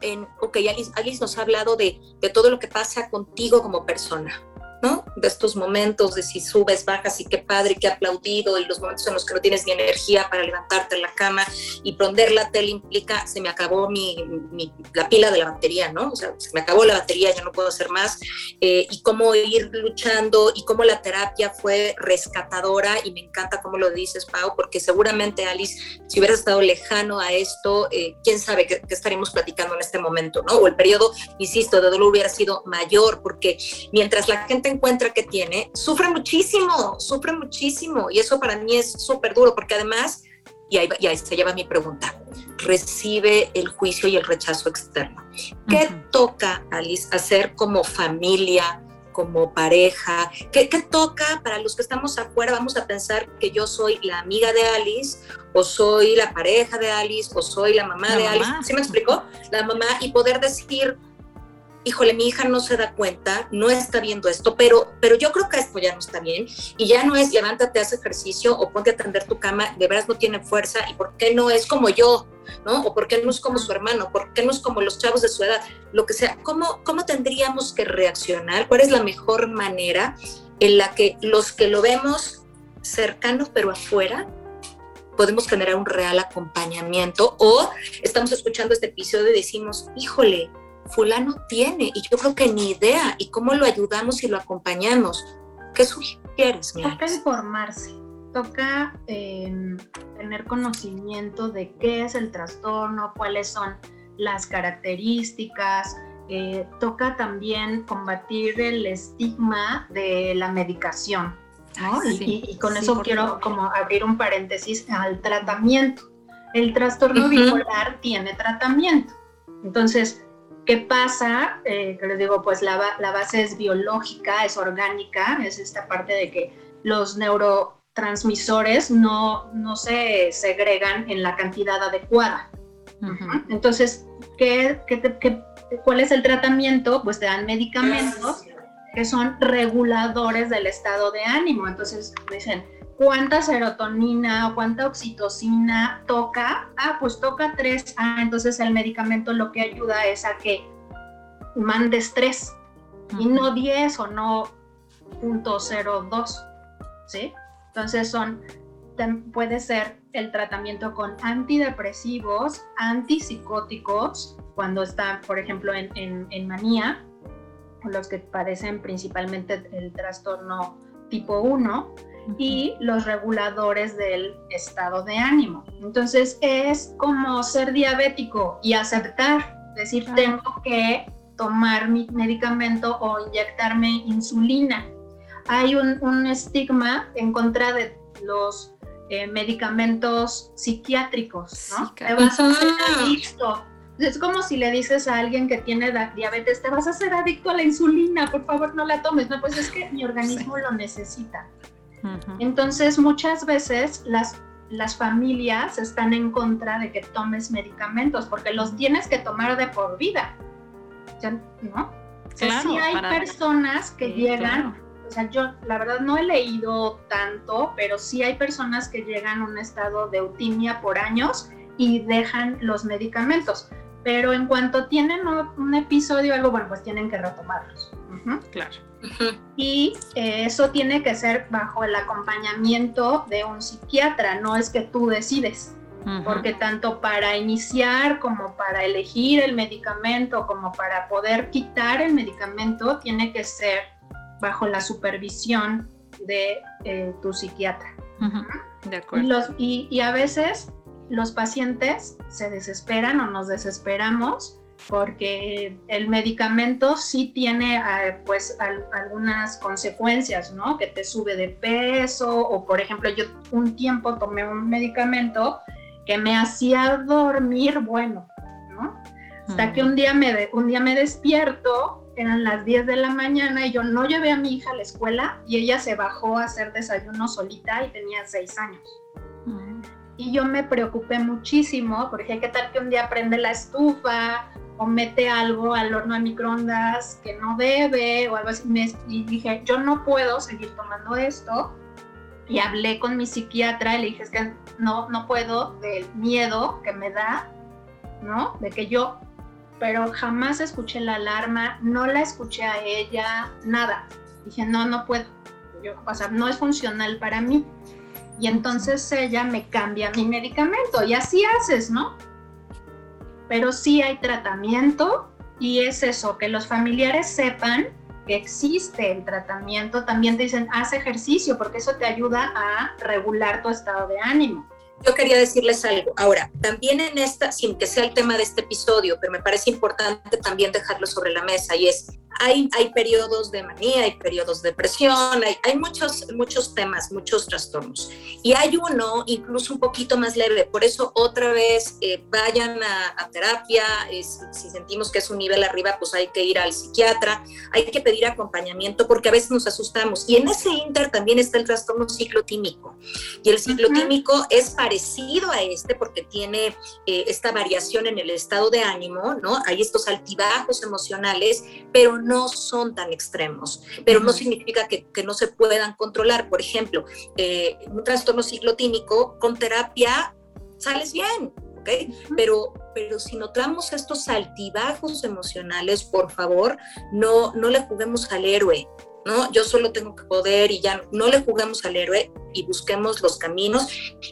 en, ok, Alice, Alice, nos ha hablado de, de todo lo que pasa contigo como persona, de estos momentos de si subes, bajas y qué padre, qué aplaudido, y los momentos en los que no tienes ni energía para levantarte en la cama y prender la tele implica, se me acabó mi, la pila de la batería, ¿no? O sea, se me acabó la batería, ya no puedo hacer más, eh, y cómo ir luchando y cómo la terapia fue rescatadora, y me encanta cómo lo dices, Pau, porque seguramente, Alice, si hubieras estado lejano a esto, eh, quién sabe qué, qué estaríamos platicando en este momento, ¿no? O el periodo, insisto, de dolor hubiera sido mayor, porque mientras la gente encuentra que tiene, sufre muchísimo, sufre muchísimo. Y eso para mí es súper duro, porque además, y ahí, y ahí, se lleva mi pregunta, recibe el juicio y el rechazo externo. ¿Qué toca, Alice, hacer como familia? como pareja, ¿Qué, ¿qué, toca para los que estamos afuera? Vamos a pensar que yo soy la amiga de Alice, o soy la pareja de Alice, o soy la mamá de Alice. ¿Sí me explicó? La mamá, y poder decir, híjole, mi hija no se da cuenta, no está viendo esto, pero, pero yo creo que esto ya no está bien y ya no es levántate, haz ejercicio o ponte a atender tu cama, de veras no tiene fuerza y por qué no es como yo, ¿no? O por qué no es como su hermano, por qué no es como los chavos de su edad, lo que sea. ¿Cómo, cómo tendríamos que reaccionar? ¿Cuál es la mejor manera en la que los que lo vemos cercanos pero afuera podemos generar un real acompañamiento o estamos escuchando este episodio y decimos, híjole, fulano tiene y yo creo que ni idea y cómo lo ayudamos y lo acompañamos. ¿Qué sugieres? Toca informarse, toca em, tener conocimiento de qué es el trastorno, cuáles son las características, eh, toca también combatir el estigma de la medicación. y, con eso quiero como abrir un paréntesis al tratamiento. El trastorno bipolar tiene tratamiento. Entonces, ¿qué pasa? Eh, que les digo, pues la, la, base es biológica, es orgánica, es esta parte de que los neurotransmisores no, no se segregan en la cantidad adecuada. Entonces, ¿qué, qué, qué ¿Cuál es el tratamiento? Pues te dan medicamentos que son reguladores del estado de ánimo. Entonces dicen, ¿cuánta serotonina o cuánta oxitocina toca? Ah, pues toca tres. Ah, entonces el medicamento lo que ayuda es a que mandes tres y no 10 o no .02, ¿sí? Entonces son, puede ser el tratamiento con antidepresivos, antipsicóticos, cuando están, por ejemplo, en, en, manía, los que padecen principalmente el trastorno tipo 1, y los reguladores del estado de ánimo. Entonces es como ser diabético y aceptar, decir, tengo que tomar mi medicamento o inyectarme insulina. Hay un, un estigma en contra de los eh, medicamentos psiquiátricos, ¿no? Te vas a hacer adicto es como si le dices a alguien que tiene diabetes, te vas a hacer adicto a la insulina, por favor no la tomes. No, pues es que mi organismo lo necesita. Entonces, muchas veces las, las familias están en contra de que tomes medicamentos porque los tienes que tomar de por vida. ¿No? Claro, sí hay personas que llegan, o sea, yo la verdad no he leído tanto, pero sí hay personas que llegan a un estado de eutimia por años y dejan los medicamentos pero en cuanto tienen un episodio o algo, bueno, pues tienen que retomarlos. Claro. Y eh, eso tiene que ser bajo el acompañamiento de un psiquiatra, no es que tú decides, porque tanto para iniciar como para elegir el medicamento, como para poder quitar el medicamento, tiene que ser bajo la supervisión de eh, tu psiquiatra. De acuerdo. y a veces los pacientes se desesperan o nos desesperamos porque el medicamento sí tiene eh, pues algunas consecuencias, ¿no? Que te sube de peso o por ejemplo yo un tiempo tomé un medicamento que me hacía dormir bueno, ¿no? Hasta que un día, me un día me despierto, eran las 10 de la mañana y yo no llevé a mi hija a la escuela y ella se bajó a hacer desayuno solita y tenía 6 años y yo me preocupé muchísimo porque qué tal que un día prende la estufa o mete algo al horno de microondas que no debe o algo así. y dije, yo no puedo seguir tomando esto. Y hablé con mi psiquiatra y le dije, es que no, no puedo del miedo que me da, ¿no? De que yo, pero jamás escuché la alarma, no la escuché a ella, nada. Dije, no, no puedo. Yo, o sea, no es funcional para mí y entonces ella me cambia mi medicamento y así haces, ¿no? Pero sí hay tratamiento y es eso, que los familiares sepan que existe el tratamiento, también te dicen, haz ejercicio porque eso te ayuda a regular tu estado de ánimo. Yo quería decirles algo. Ahora, también en esta, sin que sea el tema de este episodio, pero me parece importante también dejarlo sobre la mesa y es, hay, hay periodos de manía, hay periodos de depresión, hay, hay muchos, muchos temas, muchos trastornos. Y hay uno incluso un poquito más leve, por eso otra vez eh, vayan a, terapia, si sentimos que es un nivel arriba, pues hay que ir al psiquiatra, hay que pedir acompañamiento porque a veces nos asustamos. Y en ese inter también está el trastorno ciclotímico. Y el ciclotímico es parecido a este porque tiene eh, esta variación en el estado de ánimo, ¿no? Hay estos altibajos emocionales, pero no son tan extremos, pero no significa que, no se puedan controlar. Por ejemplo, eh, un trastorno ciclotímico con terapia sales bien, ¿ok? Pero, pero si notamos estos altibajos emocionales, por favor, no, no le juguemos al héroe. ¿No? Yo solo tengo que poder y ya no le juguemos al héroe y busquemos los caminos.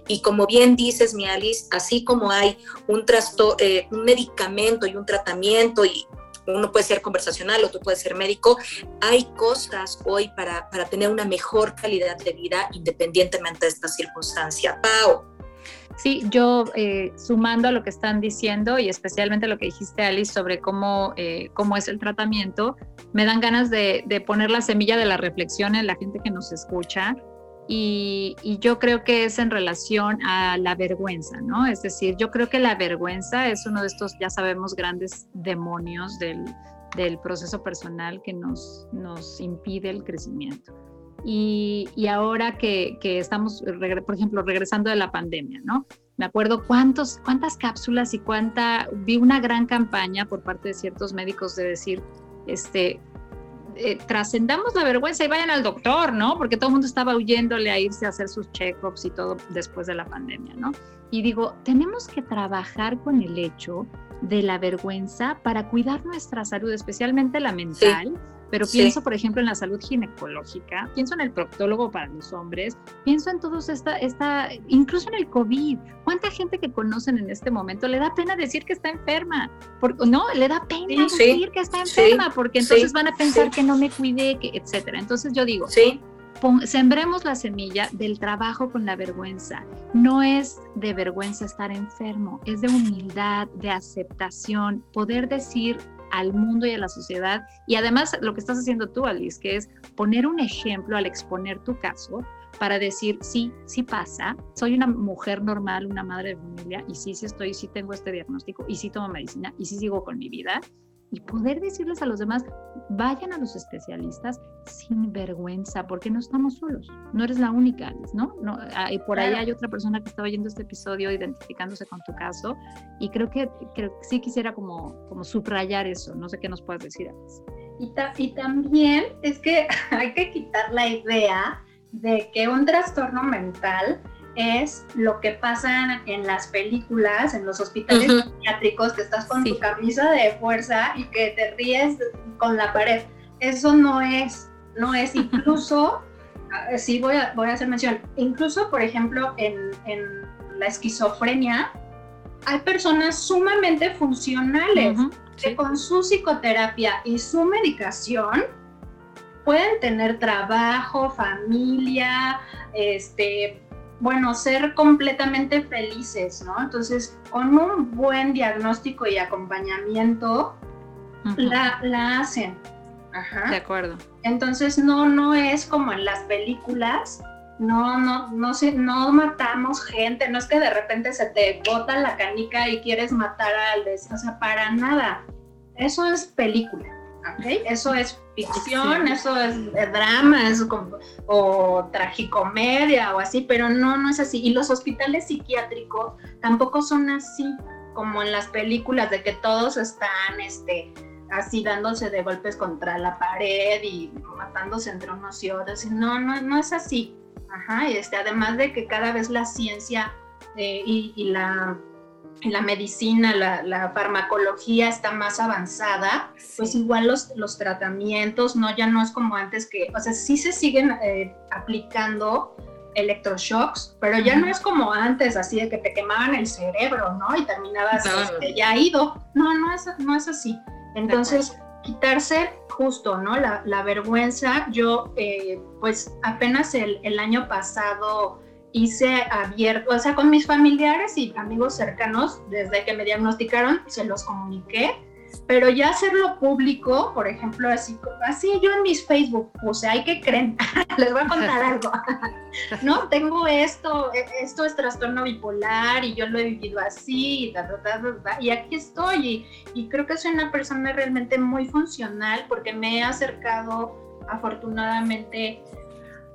Y como bien dices, mi Alice, así como hay un, trasto, eh, un medicamento y un tratamiento y uno puede ser conversacional, otro puede ser médico, hay cosas hoy para, para tener una mejor calidad de vida independientemente de esta circunstancia. Pau. Sí, yo eh, sumando a lo que están diciendo y especialmente lo que dijiste, Alice, sobre cómo, eh, cómo es el tratamiento, me dan ganas de, poner la semilla de la reflexión en la gente que nos escucha. Y, yo creo que es en relación a la vergüenza, ¿no? Es decir, yo creo que la vergüenza es uno de estos, ya sabemos, grandes demonios del, del proceso personal que nos, nos impide el crecimiento. Y, ahora que, estamos, por ejemplo, regresando de la pandemia, ¿no? Me acuerdo cuántos, cuántas cápsulas y cuánta, vi una gran campaña por parte de ciertos médicos de decir, este, eh, trascendamos la vergüenza y vayan al doctor, ¿no? Porque todo el mundo estaba huyéndole a irse a hacer sus check-ups y todo después de la pandemia, ¿no? Y digo, tenemos que trabajar con el hecho de la vergüenza para cuidar nuestra salud, especialmente la mental pero pienso, por ejemplo, en la salud ginecológica, pienso en el proctólogo para los hombres, pienso en todos esta, esta, incluso en el COVID. ¿Cuánta gente que conocen en este momento le da pena decir que está enferma? no, le da pena decir que está enferma, porque entonces van a pensar que no me cuidé, que, etcétera. Entonces yo digo, sembremos la semilla del trabajo con la vergüenza. No es de vergüenza estar enfermo, es de humildad, de aceptación, poder decir al mundo y a la sociedad. Y además lo que estás haciendo tú, Alice, que es poner un ejemplo al exponer tu caso para decir, sí, sí pasa, soy una mujer normal, una madre de familia, y sí, sí estoy, sí tengo este diagnóstico, y sí tomo medicina, y sí sigo con mi vida, y poder decirles a los demás, vayan a los especialistas sin vergüenza, porque no estamos solos, no eres la única, ¿no? no ah, y por ahí hay otra persona que está oyendo este episodio identificándose con tu caso, y creo que, sí quisiera como, como subrayar eso, no sé qué nos puedes decir, Alice. Y, y también es que <laughs> hay que quitar la idea de que un trastorno mental es lo que pasa en las películas, en los hospitales psiquiátricos, que estás con tu camisa de fuerza y que te ríes con la pared. Eso no es, no es. <laughs> Incluso, sí voy a, voy a hacer mención, incluso por ejemplo en, en la esquizofrenia, hay personas sumamente funcionales que con su psicoterapia y su medicación pueden tener trabajo, familia, este, bueno, ser completamente felices, ¿no? Entonces, con un buen diagnóstico y acompañamiento, la, hacen. Ajá. De acuerdo. Entonces, no, no es como en las películas, no, no, no, se, no matamos gente, no es que de repente se te bota la canica y quieres matar al o sea, para nada. Eso es película. Eso es ficción, eso es drama, eso o tragicomedia o así, pero no, no es así. Y los hospitales psiquiátricos tampoco son así como en las películas de que todos están este, así dándose de golpes contra la pared y matándose entre unos y otros. No, no, no es así. Ajá, este, además de que cada vez la ciencia eh, y la la medicina, la, farmacología está más avanzada, pues igual los, los tratamientos, ¿no? Ya no es como antes que, o sea, sí se siguen eh, aplicando electroshocks, pero ya no es como antes, así de que te quemaban el cerebro, ¿no? Y terminabas este, ya ido. No, no es, no es así. Entonces, quitarse justo, ¿no? La, vergüenza, yo, eh, pues apenas el, el año pasado hice abierto, o sea, con mis familiares y amigos cercanos, desde que me diagnosticaron, se los comuniqué, pero ya hacerlo público, por ejemplo, así, así yo en mis Facebook puse, hay que creen, <laughs> les voy a contar algo, <laughs> ¿no? Tengo esto, e, esto es trastorno bipolar y yo lo he vivido así, y, aquí estoy, y, y creo que soy una persona realmente muy funcional porque me he acercado afortunadamente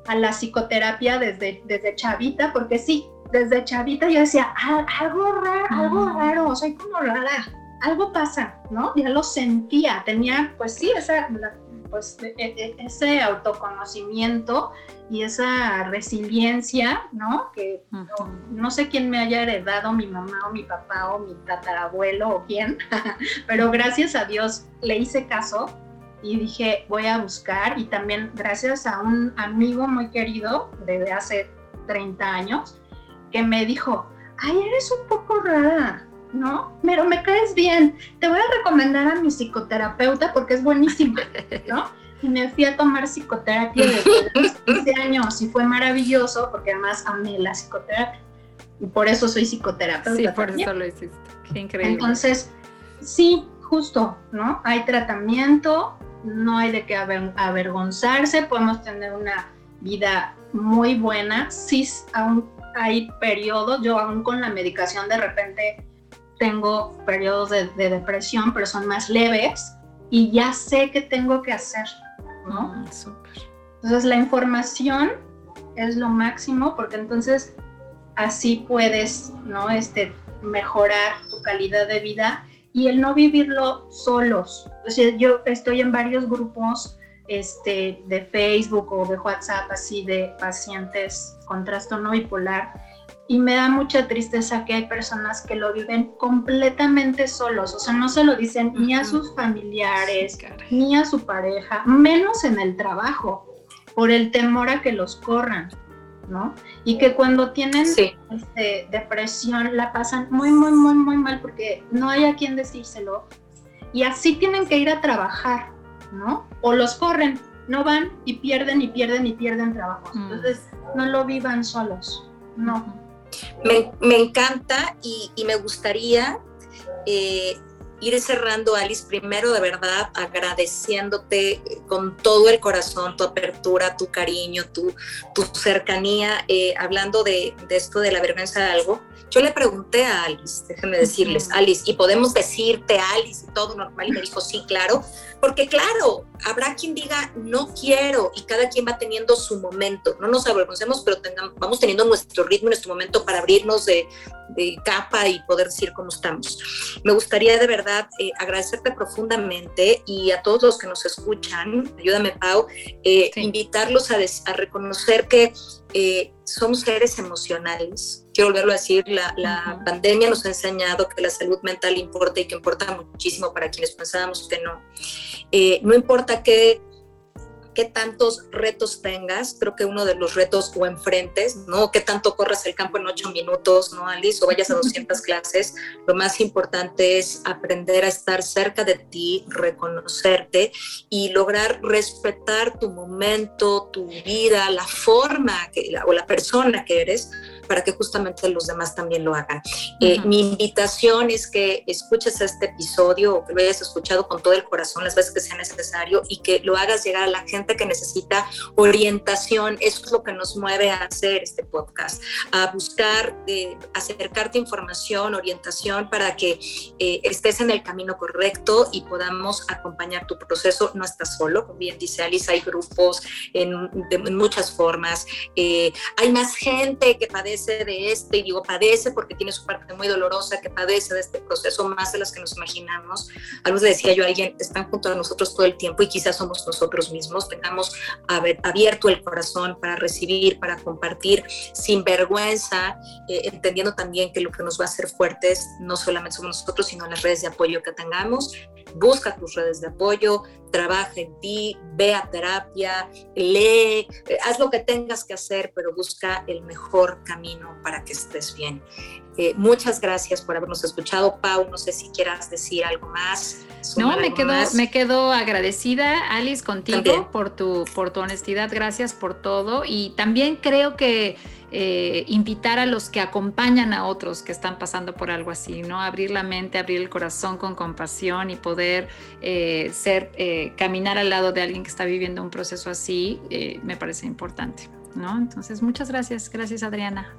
a la psicoterapia desde, desde chavita, porque sí, desde chavita yo decía, algo raro, algo raro, soy como rara, algo pasa, ¿no? Ya lo sentía, tenía, pues sí, esa, pues, e, e, ese autoconocimiento y esa resiliencia, ¿no? Que no, sé quién me haya heredado, mi mamá o mi papá o mi tatarabuelo o quién, <laughs> pero gracias a Dios le hice caso y dije, voy a buscar y también gracias a un amigo muy querido desde hace 30 años que me dijo, ay, eres un poco rara, ¿no? Pero me caes bien, te voy a recomendar a mi psicoterapeuta porque es buenísima, <laughs> ¿no? Y me fui a tomar psicoterapia desde los 15 años y fue maravilloso porque además amé la psicoterapia y por eso soy psicoterapeuta. Sí, por eso lo hiciste. Qué increíble. Entonces, sí, justo, ¿no? Hay tratamiento, no hay de qué avergonzarse, podemos tener una vida muy buena. Sí, aún hay periodos, yo aún con la medicación de repente tengo periodos de, depresión, pero son más leves y ya sé qué tengo que hacer, ¿no? Mm, entonces la información es lo máximo porque entonces así puedes, ¿no? Este, mejorar tu calidad de vida y el no vivirlo solos. O sea, yo estoy en varios grupos este, de Facebook o de WhatsApp así de pacientes con trastorno bipolar y me da mucha tristeza que hay personas que lo viven completamente solos, o sea, no se lo dicen ni a sus familiares, ni a su pareja, menos en el trabajo, por el temor a que los corran. ¿No? Y que cuando tienen este, depresión la pasan muy, muy, muy, muy mal porque no hay a quien decírselo. Y así tienen que ir a trabajar, ¿no? O los corren, no van y pierden y pierden y pierden trabajo. Mm. Entonces, no lo vivan solos, no. Me, encanta y, me gustaría eh, ir cerrando, Alice, primero de verdad agradeciéndote con todo el corazón tu apertura, tu cariño, tu, tu cercanía, eh, hablando de, de, esto de la vergüenza de algo. Yo le pregunté a Alice, déjenme decirles, Alice, ¿y podemos decirte Alice y todo normal? Y me dijo, sí, claro, porque claro, habrá quien diga, no quiero, y cada quien va teniendo su momento. No nos avergoncemos, pero vamos teniendo nuestro ritmo, nuestro momento para abrirnos de, capa y poder decir cómo estamos. Me gustaría de verdad eh, agradecerte profundamente y a todos los que nos escuchan, ayúdame Pau, eh, invitarlos a, a reconocer que eh, somos seres emocionales. Quiero volverlo a decir, la, pandemia nos ha enseñado que la salud mental importa y que importa muchísimo para quienes pensábamos que no. Eh, no importa qué qué tantos retos tengas, creo que uno de los retos o enfrentes, ¿no? Qué tanto corras el campo en ocho minutos, ¿no, Alice? O vayas a 200 <laughs> clases, lo más importante es aprender a estar cerca de ti, reconocerte y lograr respetar tu momento, tu vida, la forma que, o la persona que eres, para que justamente los demás también lo hagan. Eh, mi invitación es que escuches este episodio o que lo hayas escuchado con todo el corazón las veces que sea necesario y que lo hagas llegar a la gente que necesita orientación. Eso es lo que nos mueve a hacer este podcast, a buscar, eh, acercarte información, orientación para que eh, estés en el camino correcto y podamos acompañar tu proceso. No estás solo, como bien dice Alice, hay grupos en, en muchas formas. hay más gente que padece de este, y digo padece porque tiene su parte muy dolorosa, que padece de este proceso más de las que nos imaginamos. Algo decía yo a alguien, están junto a nosotros todo el tiempo y quizás somos nosotros mismos, tengamos abierto el corazón para recibir, para compartir sin vergüenza, eh, entendiendo también que lo que nos va a hacer fuertes no solamente somos nosotros, sino las redes de apoyo que tengamos. Busca tus redes de apoyo, trabaja en ti, ve a terapia, lee, eh, haz lo que tengas que hacer, pero busca el mejor camino para que estés bien. Eh, muchas gracias por habernos escuchado. Pau, no sé si quieras decir algo más. No, me quedo, me quedo agradecida, Alice, contigo por tu, por tu honestidad. Gracias por todo. Y también creo que eh, invitar a los que acompañan a otros que están pasando por algo así, ¿no? Abrir la mente, abrir el corazón con compasión y poder eh, ser, eh, caminar al lado de alguien que está viviendo un proceso así, me parece importante, ¿no? Entonces, muchas gracias. Gracias, Adriana.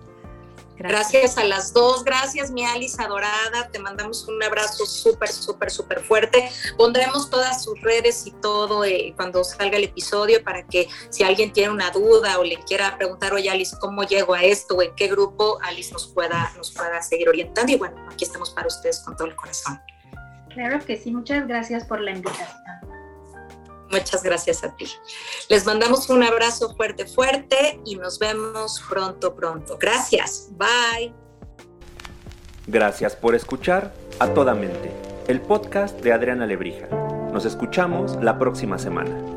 Gracias. a las dos, gracias mi Alice adorada, te mandamos un abrazo súper, súper, súper fuerte. Pondremos todas sus redes y todo eh, cuando salga el episodio para que si alguien tiene una duda o le quiera preguntar, oye Alice, ¿cómo llego a esto o en qué grupo? Alice nos pueda, nos pueda seguir orientando y bueno, aquí estamos para ustedes con todo el corazón. Claro que sí, muchas gracias por la invitación. Muchas gracias a ti. Les mandamos un abrazo fuerte, fuerte y nos vemos pronto, pronto. Gracias. Bye. Gracias por escuchar A Toda Mente, el podcast de Adriana Lebrija. Nos escuchamos la próxima semana.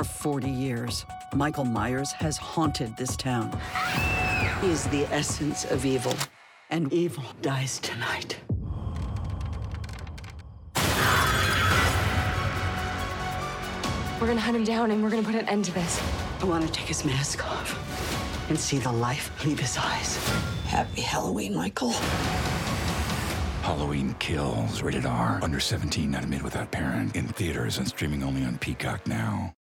For 40 years, Michael Myers has haunted this town. He is the essence of evil, and evil dies tonight. We're gonna hunt him down and we're gonna put an end to this. I want to take his mask off and see the life leave his eyes. Happy Halloween, Michael. Halloween Kills, rated R. Under 17, not admitted without parent. In theaters and streaming only on Peacock now.